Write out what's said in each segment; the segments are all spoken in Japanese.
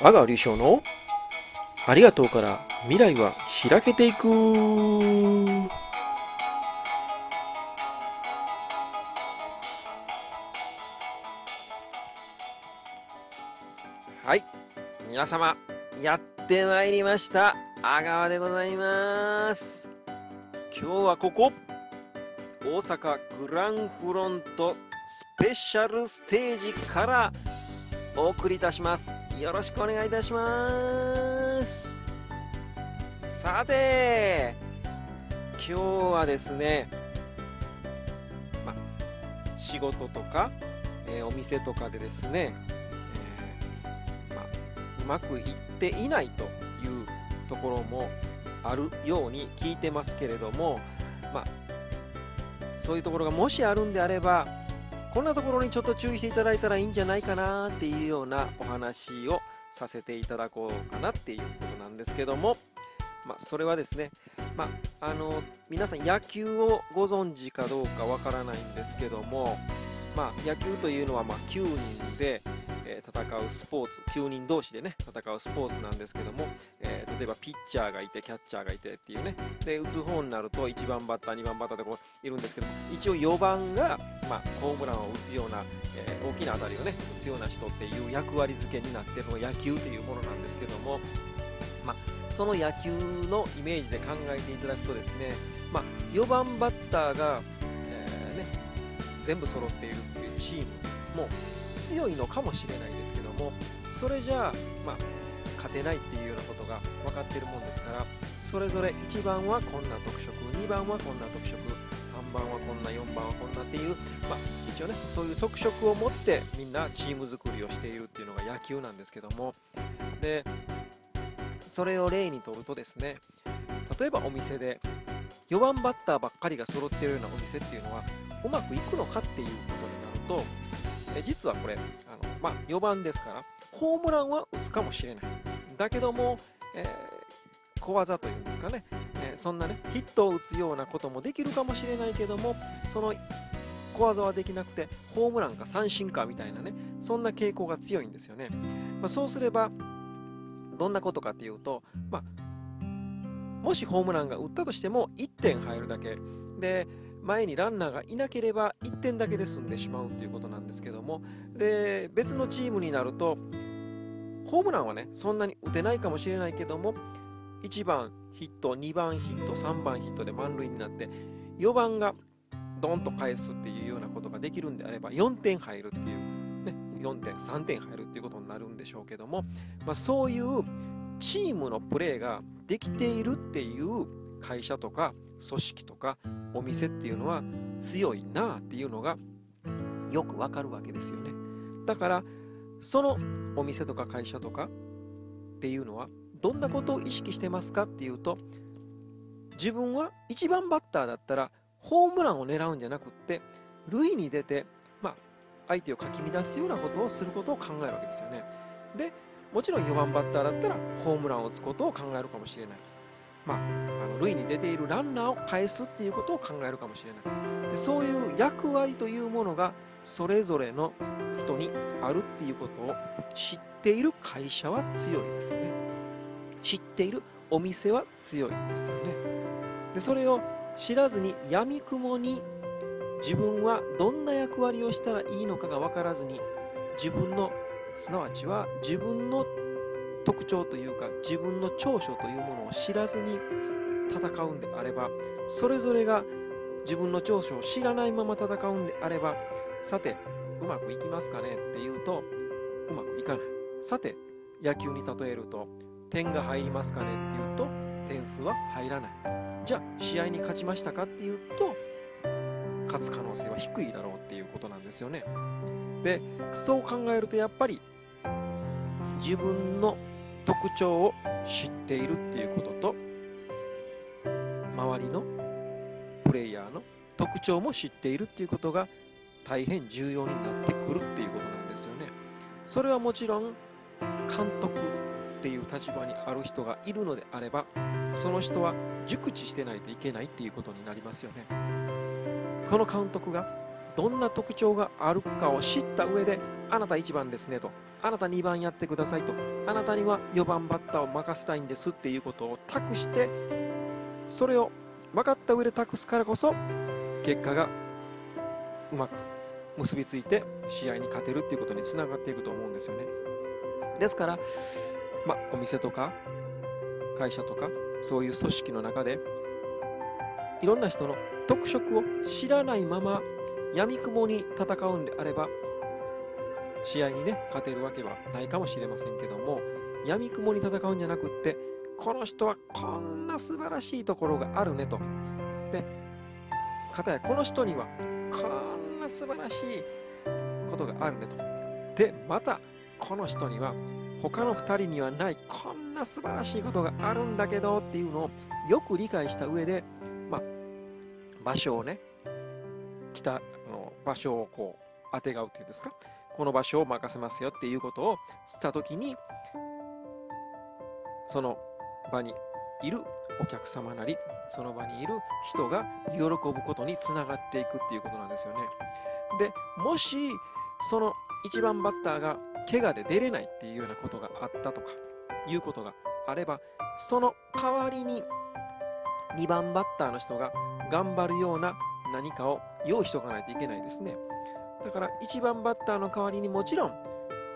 阿川隆翔のありがとうから未来は開けていく。はい。皆様やってまいりました。阿川でございます。今日はここ。大阪グランフロントスペシャルステージからお送りいたします。よろしくお願いいたします。さて今日はですね、ま、仕事とか、えー、お店とかでですね、えー、ま、うまくいっていないというところもあるように聞いてますけれども、まそういうところがもしあるんであればこんなところにちょっと注意していただいたらいいんじゃないかなっていうようなお話をさせていただこうかなっていうことなんですけども、まあ、それはですね、まあ、あの皆さん野球をご存知かどうかわからないんですけども、まあ、野球というのはま9人で、戦うスポーツ9人同士でね戦うスポーツなんですけども、えー、例えばピッチャーがいてキャッチャーがいてっていうね。で打つ方になると1番バッター2番バッターでこういるんですけど一応4番が、まあ、ホームランを打つような、えー、大きな当たりをね打つような人っていう役割付けになってるの野球というものなんですけども、まあ、その野球のイメージで考えていただくとですね、まあ、4番バッターが、えーね、全部揃っているっていうチームも強いのかもしれないですけどもそれじゃあ、まあ、勝てないっていうようなことが分かってるもんですからそれぞれ1番はこんな特色2番はこんな特色3番はこんな4番はこんなっていう、まあ、一応ねそういう特色を持ってみんなチーム作りをしているっていうのが野球なんですけどもでそれを例にとるとですね例えばお店で4番バッターばっかりが揃ってるようなお店っていうのはうまくいくのかっていうことになるとえ実はこれあの、まあ、4番ですからホームランは打つかもしれない。だけども、えー、小技というんですかね、えー、そんなねヒットを打つようなこともできるかもしれないけどもその小技はできなくてホームランか三振かみたいなねそんな傾向が強いんですよね、まあ、そうすればどんなことかっていうと、まあ、もしホームランが打ったとしても1点入るだけ。で前にランナーがいなければ1点だけで済んでしまうということなんですけどもで別のチームになるとホームランはねそんなに打てないかもしれないけども1番ヒット2番ヒット3番ヒットで満塁になって4番がドンと返すっていうようなことができるんであれば4点入るっていう、ね、4点3点入るっていうことになるんでしょうけども、まあ、そういうチームのプレーができているっていう会社とか組織とかお店っていうのは強いなっていうのがよくわかるわけですよね。だからそのお店とか会社とかっていうのはどんなことを意識してますかっていうと自分は1番バッターだったらホームランを狙うんじゃなくって塁に出て、まあ、相手をかき乱すようなことをすることを考えるわけですよね。でもちろん4番バッターだったらホームランを打つことを考えるかもしれない。まあ、あの塁に出ているランナーを返すっていうことを考えるかもしれない。でそういう役割というものがそれぞれの人にあるっていうことを知っている会社は強いですよね。知っているお店は強いですよね。でそれを知らずにやみくもに自分はどんな役割をしたらいいのかが分からずに自分のすなわちは自分の特徴というか自分の長所というものを知らずに戦うんであればそれぞれが自分の長所を知らないまま戦うんであればさてうまくいきますかねっていうとうまくいかない。さて野球に例えると点が入りますかねっていうと点数は入らない。じゃあ試合に勝ちましたかっていうと勝つ可能性は低いだろうっていうことなんですよね。でそう考えるとやっぱり自分の特徴を知っているっていうことと周りのプレイヤーの特徴も知っているっていうことが大変重要になってくるっていうことなんですよね。それはもちろん監督っていう立場にある人がいるのであればその人は熟知してないといけないっていうことになりますよね。その監督がどんな特徴があるかを知った上であなた1番ですねとあなた2番やってくださいとあなたには4番バッターを任せたいんですっていうことを託してそれを分かった上で託すからこそ結果がうまく結びついて試合に勝てるっていうことにつながっていくと思うんですよね。ですから、ま、お店とか会社とかそういう組織の中でいろんな人の特色を知らないまま闇雲に戦うんであれば試合にね勝てるわけはないかもしれませんけども闇雲に戦うんじゃなくってこの人はこんな素晴らしいところがあるねと。でかたやこの人にはこんな素晴らしいことがあるねと。でまたこの人には他の2人にはないこんな素晴らしいことがあるんだけどっていうのをよく理解した上で、ま、場所をね来たの場所をこう当てがうっていうんですか？この場所を任せますよっていうことをした時にその場にいるお客様なりその場にいる人が喜ぶことにつながっていくっていうことなんですよね。でもしその1番バッターが怪我で出れないっていうようなことがあったとかいうことがあればその代わりに2番バッターの人が頑張るような何かを用意しておかないといけないですね。だから1番バッターの代わりにもちろん、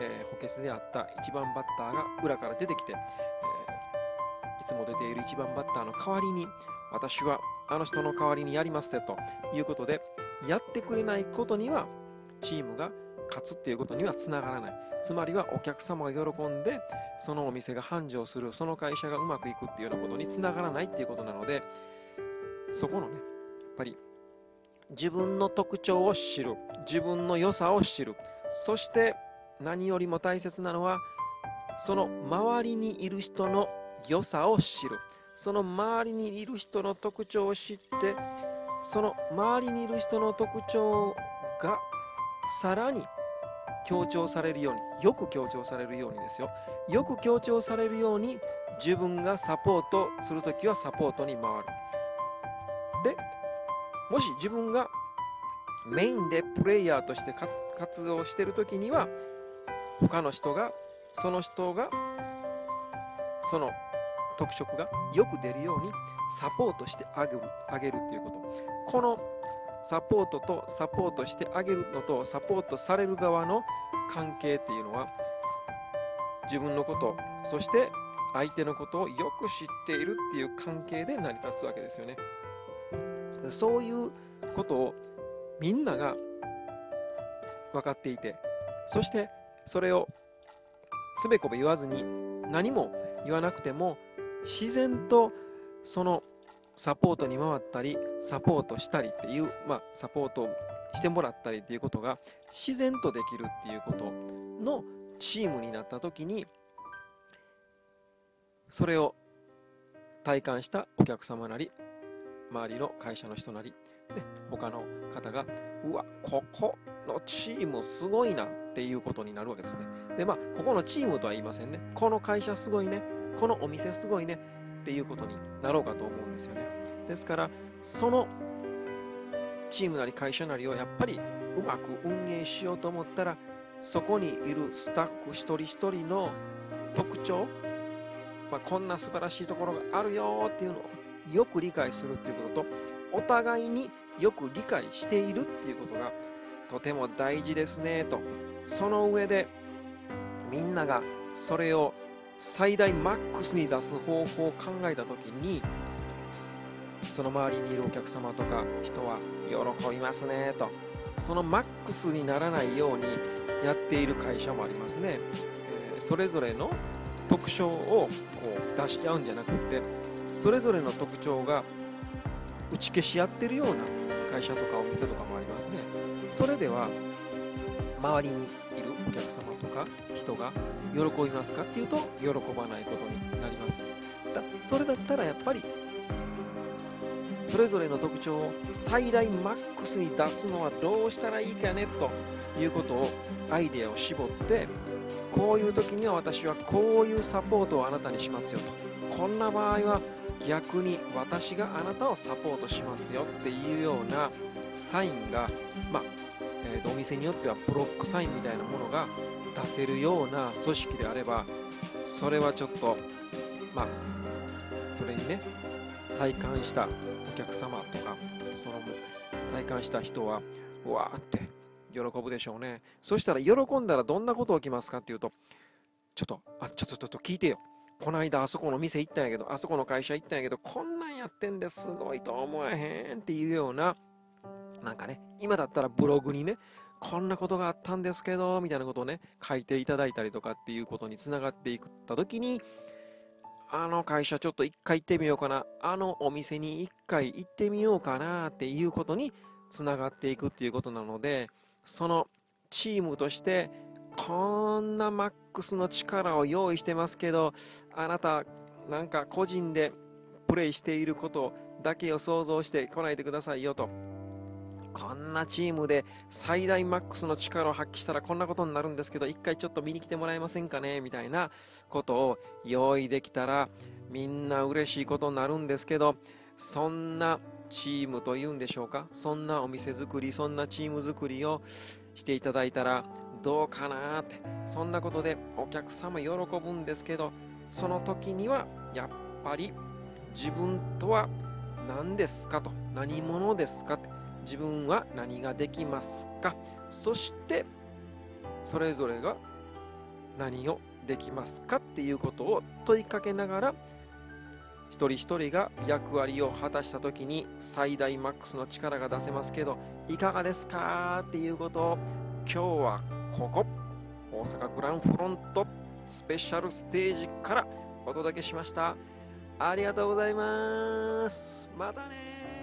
えー、補欠であった1番バッターが裏から出てきて、えー、いつも出ている1番バッターの代わりに私はあの人の代わりにやりますということでやってくれないことにはチームが勝つっていうことにはつながらない。つまりはお客様が喜んでそのお店が繁盛するその会社がうまくいくっていうようなことにつながらないっていうことなのでそこのねやっぱり自分の特徴を知る。自分の良さを知る。そして何よりも大切なのはその周りにいる人の良さを知る。その周りにいる人の特徴を知ってその周りにいる人の特徴がさらに強調されるようによく強調されるようにですよ。よく強調されるように自分がサポートするときはサポートに回る。でもし自分がメインでプレイヤーとして活動してる時には他の人がその人がその特色がよく出るようにサポートしてあげるあげるっていうことこのサポートとサポートしてあげるのとサポートされる側の関係っていうのは自分のことそして相手のことをよく知っているっていう関係で成り立つわけですよね。そういうことをみんなが分かっていてそしてそれをつべこべ言わずに何も言わなくても自然とそのサポートに回ったりサポートしたりっていう、まあ、サポートしてもらったりっていうことが自然とできるっていうことのチームになった時にそれを体感したお客様なり周りの会社の人なり、ね、他の方が、うわ、ここのチームすごいなっていうことになるわけですね。で、まあ、ここのチームとは言いませんね。この会社すごいね。このお店すごいね。っていうことになろうかと思うんですよね。ですから、そのチームなり会社なりをやっぱりうまく運営しようと思ったら、そこにいるスタッフ一人一人の特徴、まあ、こんな素晴らしいところがあるよっていうのをよく理解するっていうこととお互いによく理解しているっていうことがとても大事ですねと。その上でみんながそれを最大マックスに出す方法を考えた時にその周りにいるお客様とか人は喜びますねと。そのマックスにならないようにやっている会社もありますね、えー、それぞれの特徴をこう出し合うんじゃなくてそれぞれの特徴が打ち消し合ってるような会社とかお店とかもありますね。それでは周りにいるお客様とか人が喜びますかっていうと喜ばないことになります。だそれだったらやっぱりそれぞれの特徴を最大マックスに出すのはどうしたらいいかねということをアイデアを絞ってこういう時には私はこういうサポートをあなたにしますよと。こんな場合は逆に私があなたをサポートしますよっていうようなサインが、まあ、とお店によってはブロックサインみたいなものが出せるような組織であればそれはちょっとまあそれにね体感したお客様とかその体感した人はわーって喜ぶでしょうね。そしたら喜んだらどんなこと起きますかっていうとちょっとあちょっとちょっと聞いてよ。この間あそこの店行ったんやけどあそこの会社行ったんやけどこんなんやってんですごいと思えへんっていうようななんかね今だったらブログにねこんなことがあったんですけどみたいなことをね書いていただいたりとかっていうことにつながっていった時にあの会社ちょっと一回行ってみようかなあのお店に一回行ってみようかなっていうことにつながっていくっていうことなのでそのチームとしてこんなマックスの力を用意してますけどあなたなんか個人でプレイしていることだけを想像してこないでくださいよと。こんなチームで最大マックスの力を発揮したらこんなことになるんですけど一回ちょっと見に来てもらえませんかね？みたいなことを用意できたらみんな嬉しいことになるんですけどそんなチームというんでしょうか？そんなお店作りそんなチーム作りをしていただいたらどうかなってそんなことでお客様喜ぶんですけどその時にはやっぱり自分とは何ですかと何者ですかって自分は何ができますか？そしてそれぞれが何をできますかっていうことを問いかけながら一人一人が役割を果たした時に最大マックスの力が出せますけどいかがですかっていうことを今日はここ大阪グランフロントスペシャルステージからお届けしました。ありがとうございます。またね